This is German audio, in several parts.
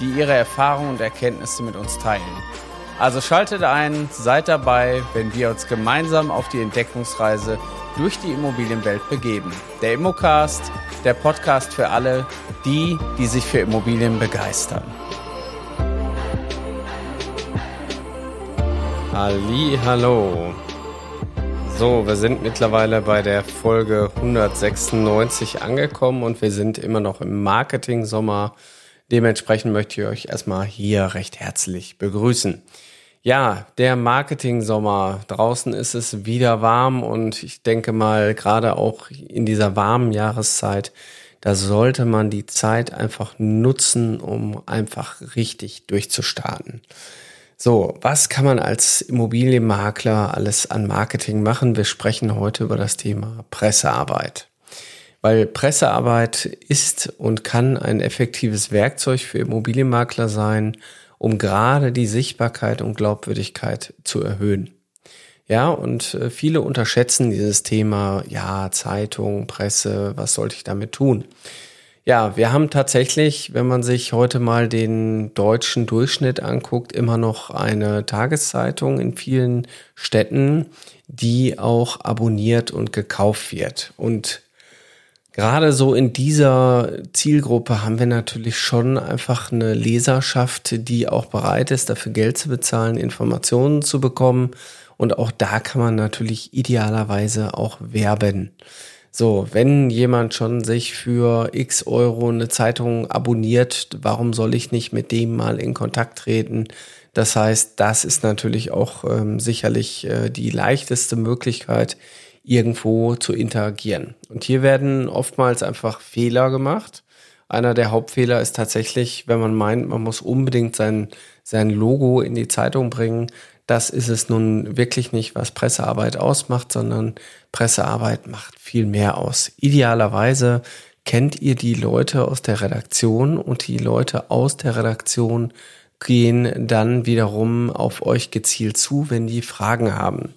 die ihre Erfahrungen und Erkenntnisse mit uns teilen. Also schaltet ein, seid dabei, wenn wir uns gemeinsam auf die Entdeckungsreise durch die Immobilienwelt begeben. Der Immocast, der Podcast für alle, die, die sich für Immobilien begeistern. Ali, hallo. So, wir sind mittlerweile bei der Folge 196 angekommen und wir sind immer noch im Marketing-Sommer. Dementsprechend möchte ich euch erstmal hier recht herzlich begrüßen. Ja, der Marketing-Sommer. Draußen ist es wieder warm und ich denke mal, gerade auch in dieser warmen Jahreszeit, da sollte man die Zeit einfach nutzen, um einfach richtig durchzustarten. So, was kann man als Immobilienmakler alles an Marketing machen? Wir sprechen heute über das Thema Pressearbeit. Weil Pressearbeit ist und kann ein effektives Werkzeug für Immobilienmakler sein, um gerade die Sichtbarkeit und Glaubwürdigkeit zu erhöhen. Ja, und äh, viele unterschätzen dieses Thema, ja, Zeitung, Presse, was sollte ich damit tun? Ja, wir haben tatsächlich, wenn man sich heute mal den deutschen Durchschnitt anguckt, immer noch eine Tageszeitung in vielen Städten, die auch abonniert und gekauft wird. Und gerade so in dieser Zielgruppe haben wir natürlich schon einfach eine Leserschaft, die auch bereit ist, dafür Geld zu bezahlen, Informationen zu bekommen. Und auch da kann man natürlich idealerweise auch werben. So, wenn jemand schon sich für x Euro eine Zeitung abonniert, warum soll ich nicht mit dem mal in Kontakt treten? Das heißt, das ist natürlich auch ähm, sicherlich äh, die leichteste Möglichkeit, irgendwo zu interagieren. Und hier werden oftmals einfach Fehler gemacht. Einer der Hauptfehler ist tatsächlich, wenn man meint, man muss unbedingt sein, sein Logo in die Zeitung bringen, das ist es nun wirklich nicht, was Pressearbeit ausmacht, sondern Pressearbeit macht viel mehr aus. Idealerweise kennt ihr die Leute aus der Redaktion und die Leute aus der Redaktion gehen dann wiederum auf euch gezielt zu, wenn die Fragen haben.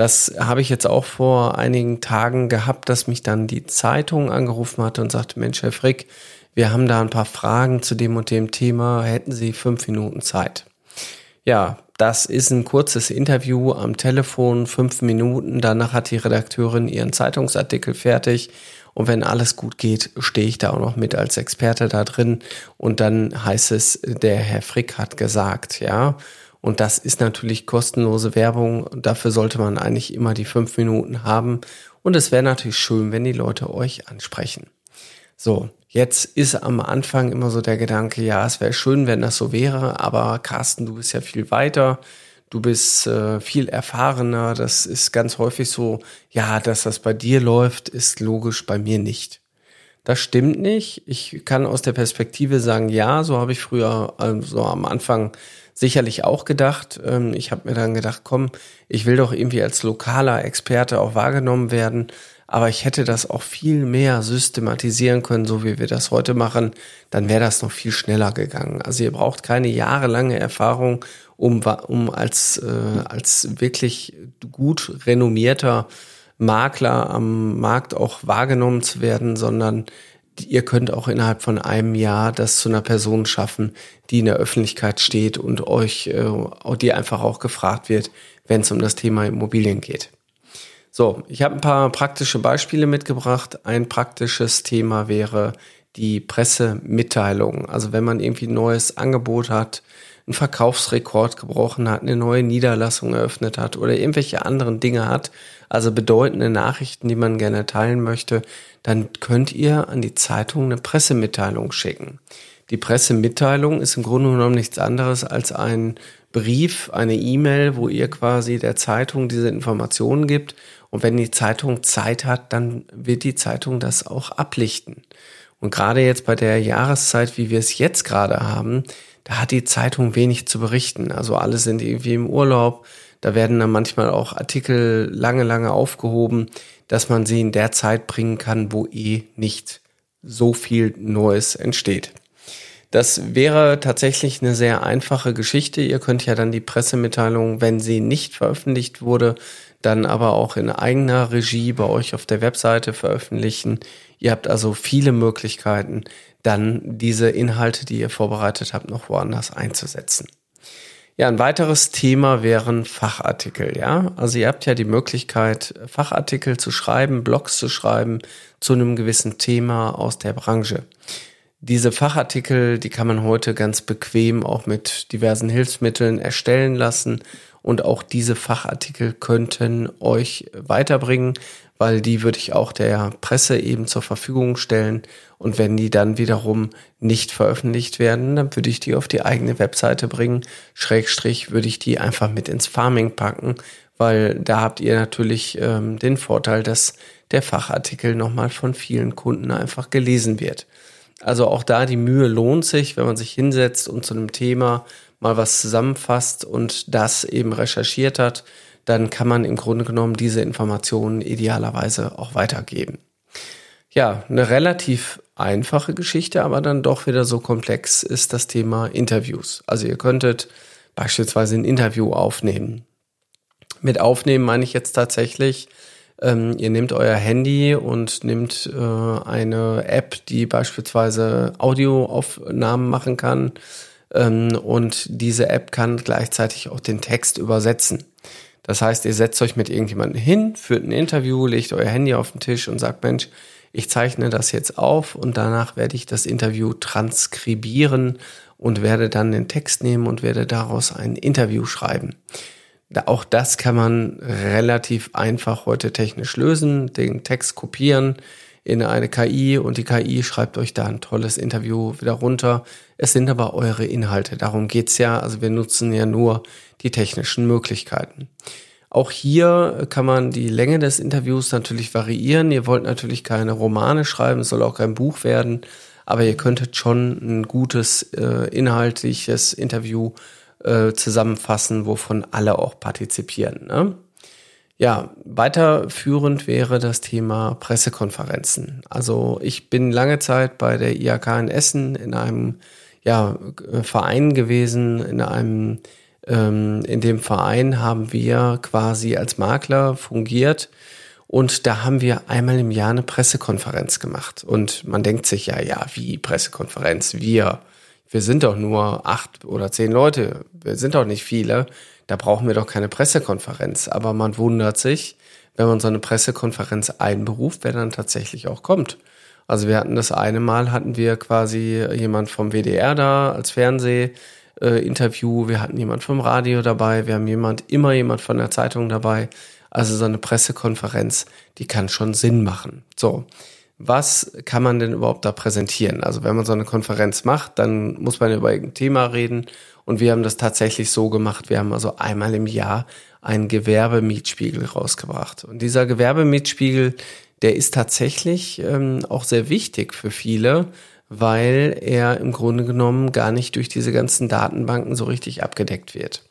Das habe ich jetzt auch vor einigen Tagen gehabt, dass mich dann die Zeitung angerufen hatte und sagte, Mensch, Herr Frick, wir haben da ein paar Fragen zu dem und dem Thema, hätten Sie fünf Minuten Zeit? Ja, das ist ein kurzes Interview am Telefon, fünf Minuten. Danach hat die Redakteurin ihren Zeitungsartikel fertig. Und wenn alles gut geht, stehe ich da auch noch mit als Experte da drin. Und dann heißt es, der Herr Frick hat gesagt, ja. Und das ist natürlich kostenlose Werbung. Dafür sollte man eigentlich immer die fünf Minuten haben. Und es wäre natürlich schön, wenn die Leute euch ansprechen. So, Jetzt ist am Anfang immer so der Gedanke, ja, es wäre schön, wenn das so wäre, aber Carsten, du bist ja viel weiter, du bist äh, viel erfahrener, das ist ganz häufig so, ja, dass das bei dir läuft, ist logisch bei mir nicht. Das stimmt nicht. Ich kann aus der Perspektive sagen, ja, so habe ich früher also am Anfang sicherlich auch gedacht. Ähm, ich habe mir dann gedacht, komm, ich will doch irgendwie als lokaler Experte auch wahrgenommen werden. Aber ich hätte das auch viel mehr systematisieren können, so wie wir das heute machen. Dann wäre das noch viel schneller gegangen. Also ihr braucht keine jahrelange Erfahrung, um, um als, äh, als wirklich gut renommierter Makler am Markt auch wahrgenommen zu werden, sondern ihr könnt auch innerhalb von einem Jahr das zu einer Person schaffen, die in der Öffentlichkeit steht und euch, äh, die einfach auch gefragt wird, wenn es um das Thema Immobilien geht. So, ich habe ein paar praktische Beispiele mitgebracht. Ein praktisches Thema wäre die Pressemitteilung. Also wenn man irgendwie ein neues Angebot hat, einen Verkaufsrekord gebrochen hat, eine neue Niederlassung eröffnet hat oder irgendwelche anderen Dinge hat, also bedeutende Nachrichten, die man gerne teilen möchte, dann könnt ihr an die Zeitung eine Pressemitteilung schicken. Die Pressemitteilung ist im Grunde genommen nichts anderes als ein Brief, eine E-Mail, wo ihr quasi der Zeitung diese Informationen gibt und wenn die Zeitung Zeit hat, dann wird die Zeitung das auch ablichten. Und gerade jetzt bei der Jahreszeit, wie wir es jetzt gerade haben, da hat die Zeitung wenig zu berichten. Also alle sind irgendwie im Urlaub. Da werden dann manchmal auch Artikel lange, lange aufgehoben, dass man sie in der Zeit bringen kann, wo eh nicht so viel Neues entsteht. Das wäre tatsächlich eine sehr einfache Geschichte. Ihr könnt ja dann die Pressemitteilung, wenn sie nicht veröffentlicht wurde, dann aber auch in eigener Regie bei euch auf der Webseite veröffentlichen. Ihr habt also viele Möglichkeiten, dann diese Inhalte, die ihr vorbereitet habt, noch woanders einzusetzen. Ja, ein weiteres Thema wären Fachartikel, ja. Also ihr habt ja die Möglichkeit, Fachartikel zu schreiben, Blogs zu schreiben zu einem gewissen Thema aus der Branche. Diese Fachartikel, die kann man heute ganz bequem auch mit diversen Hilfsmitteln erstellen lassen. Und auch diese Fachartikel könnten euch weiterbringen, weil die würde ich auch der Presse eben zur Verfügung stellen. Und wenn die dann wiederum nicht veröffentlicht werden, dann würde ich die auf die eigene Webseite bringen. Schrägstrich würde ich die einfach mit ins Farming packen, weil da habt ihr natürlich ähm, den Vorteil, dass der Fachartikel nochmal von vielen Kunden einfach gelesen wird. Also auch da die Mühe lohnt sich, wenn man sich hinsetzt und zu einem Thema mal was zusammenfasst und das eben recherchiert hat, dann kann man im Grunde genommen diese Informationen idealerweise auch weitergeben. Ja, eine relativ einfache Geschichte, aber dann doch wieder so komplex ist das Thema Interviews. Also ihr könntet beispielsweise ein Interview aufnehmen. Mit aufnehmen meine ich jetzt tatsächlich, ähm, ihr nehmt euer Handy und nehmt äh, eine App, die beispielsweise Audioaufnahmen machen kann. Ähm, und diese App kann gleichzeitig auch den Text übersetzen. Das heißt, ihr setzt euch mit irgendjemandem hin, führt ein Interview, legt euer Handy auf den Tisch und sagt, Mensch, ich zeichne das jetzt auf und danach werde ich das Interview transkribieren und werde dann den Text nehmen und werde daraus ein Interview schreiben. Auch das kann man relativ einfach heute technisch lösen, den Text kopieren in eine KI und die KI schreibt euch da ein tolles Interview wieder runter. Es sind aber eure Inhalte, darum geht's ja. Also wir nutzen ja nur die technischen Möglichkeiten. Auch hier kann man die Länge des Interviews natürlich variieren. Ihr wollt natürlich keine Romane schreiben, es soll auch kein Buch werden, aber ihr könntet schon ein gutes äh, inhaltliches Interview äh, zusammenfassen, wovon alle auch partizipieren. Ne? Ja, weiterführend wäre das Thema Pressekonferenzen. Also ich bin lange Zeit bei der IAK in Essen in einem ja, Verein gewesen, in einem ähm, in dem Verein haben wir quasi als Makler fungiert und da haben wir einmal im Jahr eine Pressekonferenz gemacht. Und man denkt sich ja, ja, wie Pressekonferenz? Wir, wir sind doch nur acht oder zehn Leute, wir sind doch nicht viele, da brauchen wir doch keine Pressekonferenz. Aber man wundert sich, wenn man so eine Pressekonferenz einberuft, wer dann tatsächlich auch kommt. Also wir hatten das eine Mal, hatten wir quasi jemand vom WDR da als Fernsehinterview, wir hatten jemand vom Radio dabei, wir haben jemand, immer jemand von der Zeitung dabei. Also so eine Pressekonferenz, die kann schon Sinn machen. So was kann man denn überhaupt da präsentieren? Also wenn man so eine Konferenz macht, dann muss man über ein Thema reden. Und wir haben das tatsächlich so gemacht. Wir haben also einmal im Jahr einen Gewerbemietspiegel rausgebracht. Und dieser Gewerbemietspiegel, der ist tatsächlich ähm, auch sehr wichtig für viele, weil er im Grunde genommen gar nicht durch diese ganzen Datenbanken so richtig abgedeckt wird.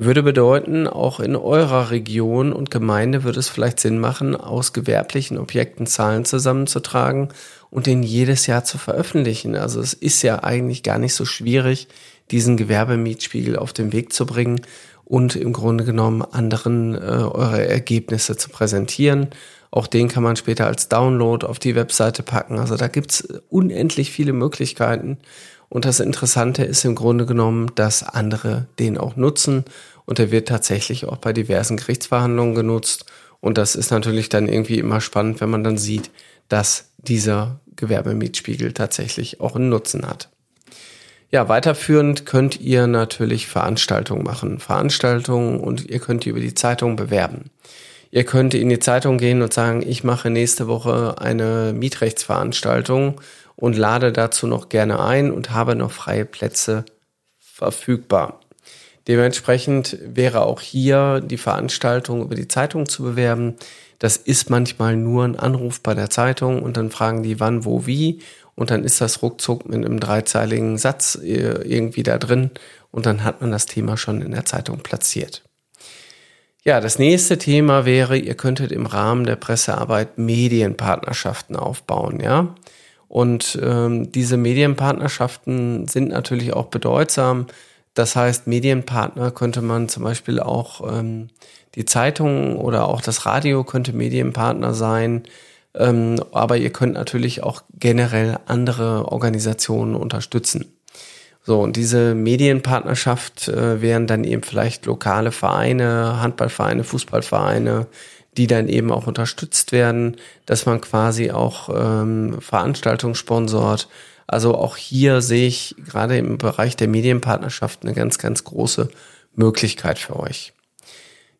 Würde bedeuten, auch in eurer Region und Gemeinde würde es vielleicht Sinn machen, aus gewerblichen Objekten Zahlen zusammenzutragen und den jedes Jahr zu veröffentlichen. Also es ist ja eigentlich gar nicht so schwierig, diesen Gewerbemietspiegel auf den Weg zu bringen und im Grunde genommen anderen äh, eure Ergebnisse zu präsentieren. Auch den kann man später als Download auf die Webseite packen. Also da gibt's unendlich viele Möglichkeiten. Und das Interessante ist im Grunde genommen, dass andere den auch nutzen und er wird tatsächlich auch bei diversen Gerichtsverhandlungen genutzt. Und das ist natürlich dann irgendwie immer spannend, wenn man dann sieht, dass dieser Gewerbemietspiegel tatsächlich auch einen Nutzen hat. Ja, weiterführend könnt ihr natürlich Veranstaltungen machen. Veranstaltungen und ihr könnt die über die Zeitung bewerben. Ihr könnt in die Zeitung gehen und sagen, ich mache nächste Woche eine Mietrechtsveranstaltung und lade dazu noch gerne ein und habe noch freie Plätze verfügbar. Dementsprechend wäre auch hier die Veranstaltung über die Zeitung zu bewerben. Das ist manchmal nur ein Anruf bei der Zeitung und dann fragen die wann, wo, wie und dann ist das ruckzuck mit einem dreizeiligen Satz äh, irgendwie da drin und dann hat man das Thema schon in der Zeitung platziert. Ja, das nächste Thema wäre, ihr könntet im Rahmen der Pressearbeit Medienpartnerschaften aufbauen, ja. Und ähm, diese Medienpartnerschaften sind natürlich auch bedeutsam. Das heißt, Medienpartner könnte man zum Beispiel auch ähm, die Zeitung oder auch das Radio könnte Medienpartner sein. Ähm, aber ihr könnt natürlich auch generell andere Organisationen unterstützen. So, und diese Medienpartnerschaft äh, wären dann eben vielleicht lokale Vereine, Handballvereine, Fußballvereine, die dann eben auch unterstützt werden, dass man quasi auch ähm, Veranstaltungen sponsort. Also auch hier sehe ich gerade im Bereich der Medienpartnerschaft eine ganz, ganz große Möglichkeit für euch.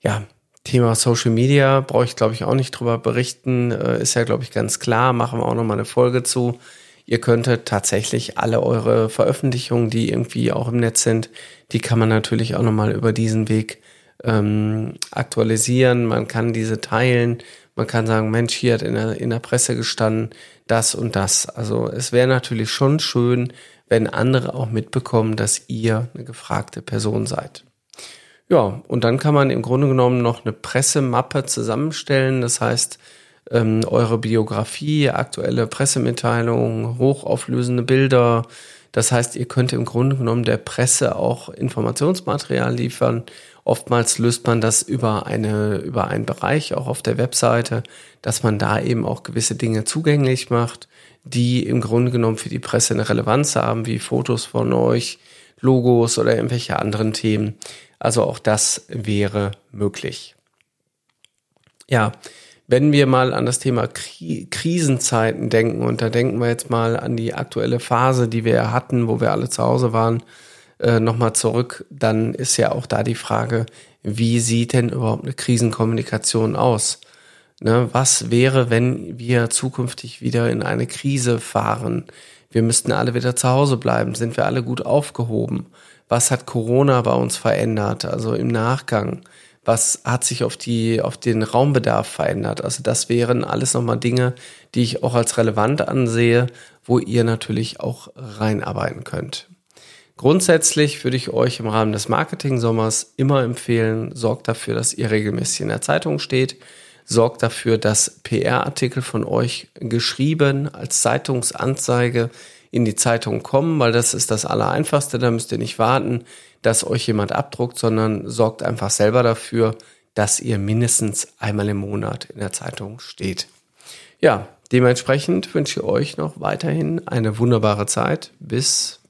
Ja, Thema Social Media brauche ich, glaube ich, auch nicht drüber berichten. Äh, ist ja, glaube ich, ganz klar. Machen wir auch nochmal eine Folge zu. Ihr könntet tatsächlich alle eure Veröffentlichungen, die irgendwie auch im Netz sind, die kann man natürlich auch nochmal über diesen Weg ähm, aktualisieren. Man kann diese teilen. Man kann sagen, Mensch, hier hat in der, in der Presse gestanden, das und das. Also es wäre natürlich schon schön, wenn andere auch mitbekommen, dass ihr eine gefragte Person seid. Ja, und dann kann man im Grunde genommen noch eine Pressemappe zusammenstellen. Das heißt, ähm, eure Biografie, aktuelle Pressemitteilungen, hochauflösende Bilder. Das heißt, ihr könnt im Grunde genommen der Presse auch Informationsmaterial liefern. Oftmals löst man das über eine, über einen Bereich auch auf der Webseite, dass man da eben auch gewisse Dinge zugänglich macht, die im Grunde genommen für die Presse eine Relevanz haben, wie Fotos von euch, Logos oder irgendwelche anderen Themen. Also auch das wäre möglich. Ja, wenn wir mal an das Thema Kri Krisenzeiten denken, und da denken wir jetzt mal an die aktuelle Phase, die wir hatten, wo wir alle zu Hause waren, äh, nochmal zurück, dann ist ja auch da die Frage, wie sieht denn überhaupt eine Krisenkommunikation aus? Ne, was wäre, wenn wir zukünftig wieder in eine Krise fahren? Wir müssten alle wieder zu Hause bleiben. Sind wir alle gut aufgehoben? Was hat Corona bei uns verändert? Also im Nachgang was hat sich auf die, auf den Raumbedarf verändert. Also das wären alles nochmal Dinge, die ich auch als relevant ansehe, wo ihr natürlich auch reinarbeiten könnt. Grundsätzlich würde ich euch im Rahmen des Marketing-Sommers immer empfehlen, sorgt dafür, dass ihr regelmäßig in der Zeitung steht, sorgt dafür, dass PR-Artikel von euch geschrieben als Zeitungsanzeige in die Zeitung kommen, weil das ist das Allereinfachste, da müsst ihr nicht warten, dass euch jemand abdruckt, sondern sorgt einfach selber dafür, dass ihr mindestens einmal im Monat in der Zeitung steht. Ja, dementsprechend wünsche ich euch noch weiterhin eine wunderbare Zeit. Bis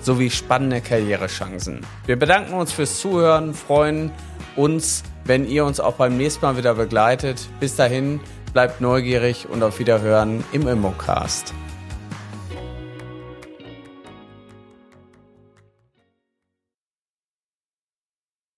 sowie spannende Karrierechancen. Wir bedanken uns fürs Zuhören, freuen uns, wenn ihr uns auch beim nächsten Mal wieder begleitet. Bis dahin, bleibt neugierig und auf Wiederhören im Immocast.